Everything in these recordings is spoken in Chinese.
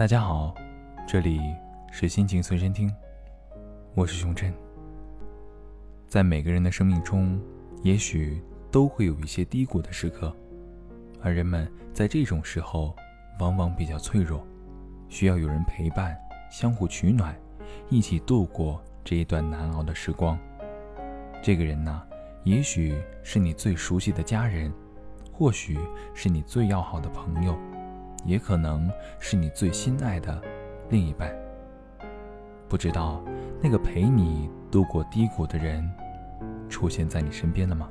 大家好，这里是心情随身听，我是熊振。在每个人的生命中，也许都会有一些低谷的时刻，而人们在这种时候往往比较脆弱，需要有人陪伴，相互取暖，一起度过这一段难熬的时光。这个人呢，也许是你最熟悉的家人，或许是你最要好的朋友。也可能是你最心爱的另一半。不知道那个陪你度过低谷的人出现在你身边了吗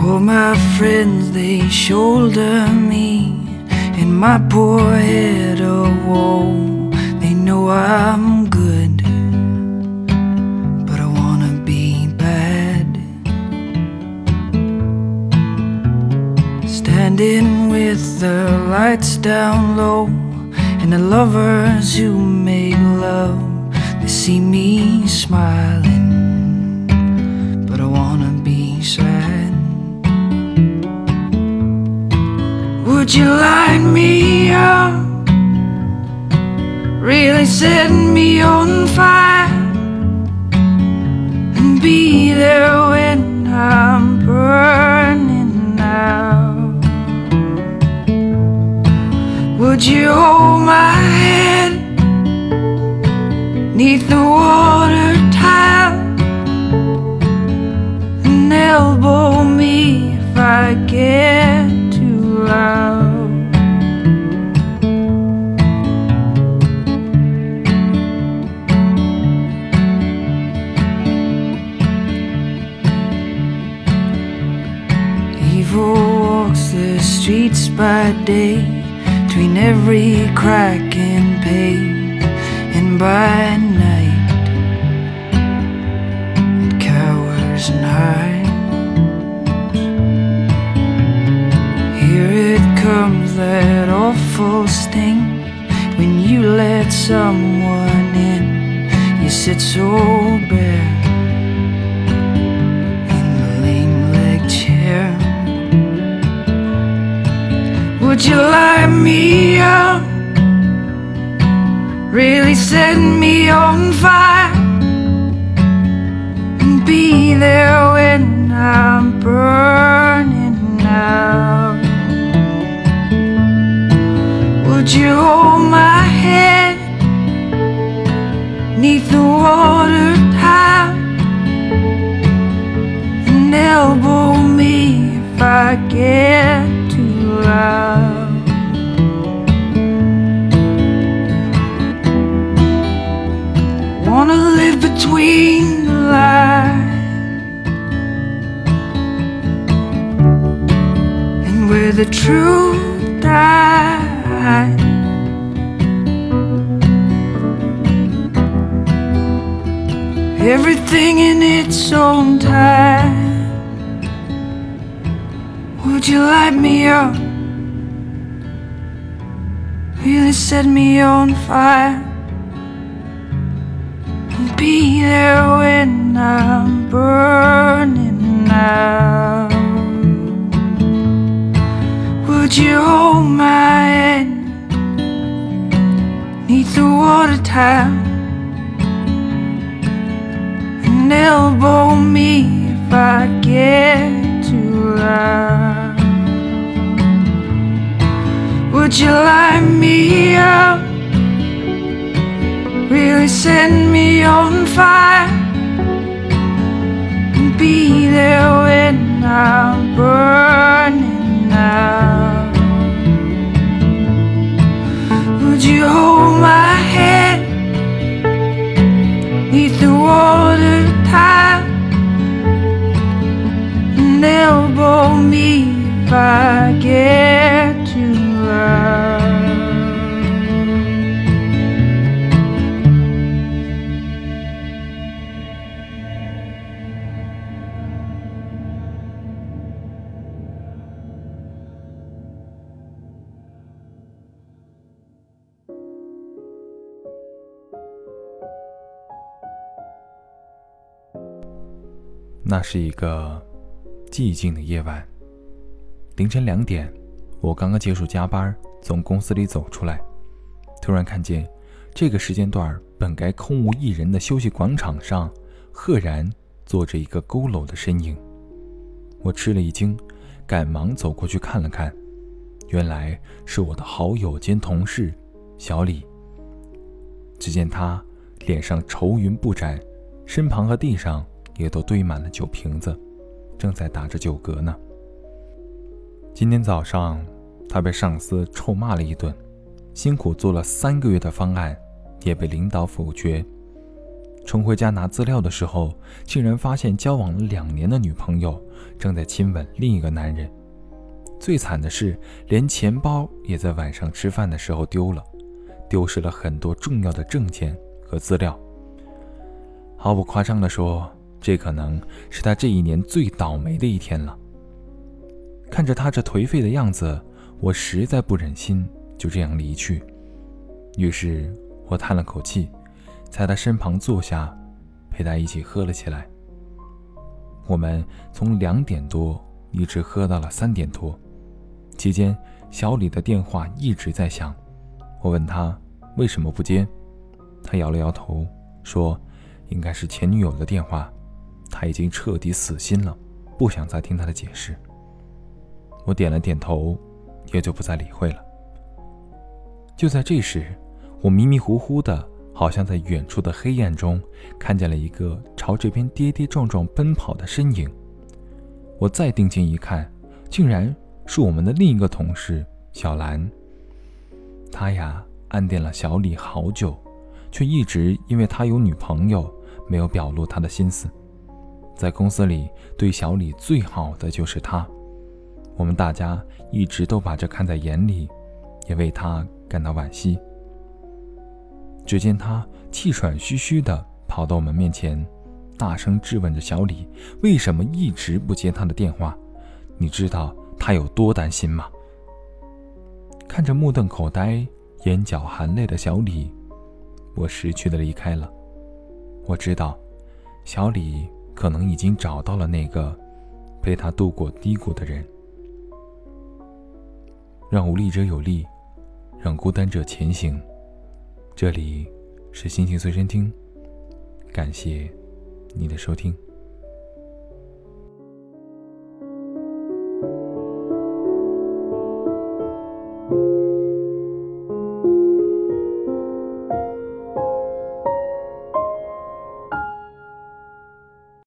？All my friends they shoulder me in my poor head of woe. Down low and the lovers who make love they see me smiling but i wanna be sad. Would you light me up? Really set me on fire and be Would you hold my hand neath the water tile and elbow me if I get too loud? Evil walks the streets by day between every crack and pane, and by night it cowers and hides. Here it comes, that awful sting when you let someone in. You sit so bare. You light me up? Really set me on fire? And be there when I'm burning out. Would you hold my head Neath the water tile And elbow me if I get live between the lines and where the truth dies. Everything in its own time. Would you light me up? Really set me on fire be there when I'm burning out. Would you hold my hand neath the water towel and elbow me if I get too loud? Would you light me up? really set me on I get to loud? 那是一个寂静的夜晚，凌晨两点，我刚刚结束加班，从公司里走出来，突然看见这个时间段本该空无一人的休息广场上，赫然坐着一个佝偻的身影。我吃了一惊，赶忙走过去看了看，原来是我的好友兼同事小李。只见他脸上愁云不展，身旁和地上也都堆满了酒瓶子，正在打着酒嗝呢。今天早上，他被上司臭骂了一顿，辛苦做了三个月的方案，也被领导否决。冲回家拿资料的时候，竟然发现交往了两年的女朋友正在亲吻另一个男人。最惨的是，连钱包也在晚上吃饭的时候丢了，丢失了很多重要的证件和资料。毫不夸张地说，这可能是他这一年最倒霉的一天了。看着他这颓废的样子，我实在不忍心就这样离去，于是我叹了口气。在他身旁坐下，陪他一起喝了起来。我们从两点多一直喝到了三点多，期间小李的电话一直在响。我问他为什么不接，他摇了摇头，说应该是前女友的电话，他已经彻底死心了，不想再听他的解释。我点了点头，也就不再理会了。就在这时，我迷迷糊糊的。好像在远处的黑暗中看见了一个朝这边跌跌撞撞奔跑的身影。我再定睛一看，竟然是我们的另一个同事小兰。他呀暗恋了小李好久，却一直因为他有女朋友没有表露他的心思。在公司里对小李最好的就是他，我们大家一直都把这看在眼里，也为他感到惋惜。只见他气喘吁吁地跑到我们面前，大声质问着小李：“为什么一直不接他的电话？你知道他有多担心吗？”看着目瞪口呆、眼角含泪的小李，我识趣地离开了。我知道，小李可能已经找到了那个陪他度过低谷的人。让无力者有力，让孤单者前行。这里是心情随身听，感谢你的收听。